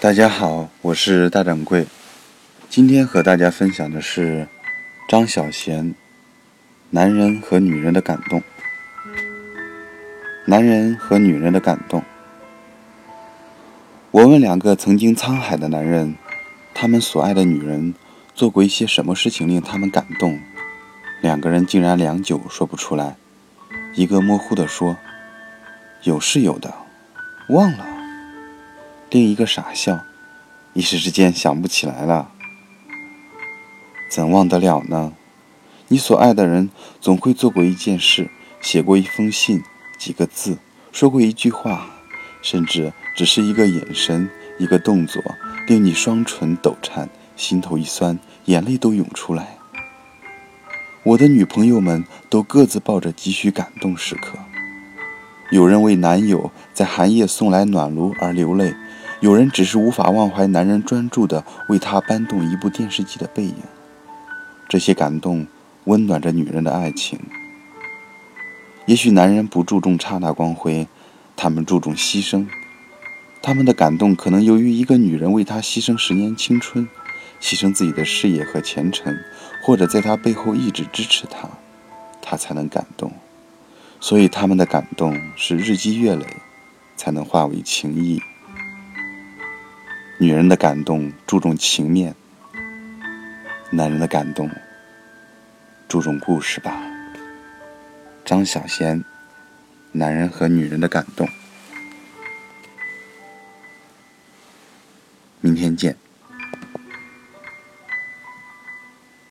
大家好，我是大掌柜。今天和大家分享的是张小娴。男人和女人的感动。男人和女人的感动。我问两个曾经沧海的男人，他们所爱的女人做过一些什么事情令他们感动？两个人竟然良久说不出来。一个模糊的说：“有是有的，忘了。”另一个傻笑，一时之间想不起来了。怎忘得了呢？你所爱的人总会做过一件事，写过一封信，几个字，说过一句话，甚至只是一个眼神、一个动作，令你双唇抖颤，心头一酸，眼泪都涌出来。我的女朋友们都各自抱着几许感动时刻，有人为男友在寒夜送来暖炉而流泪。有人只是无法忘怀男人专注地为她搬动一部电视机的背影，这些感动温暖着女人的爱情。也许男人不注重刹那光辉，他们注重牺牲。他们的感动可能由于一个女人为他牺牲十年青春，牺牲自己的事业和前程，或者在他背后一直支持他，他才能感动。所以他们的感动是日积月累，才能化为情谊。女人的感动注重情面男人的感动注重故事吧。张小娴男人和女人的感动。明天见。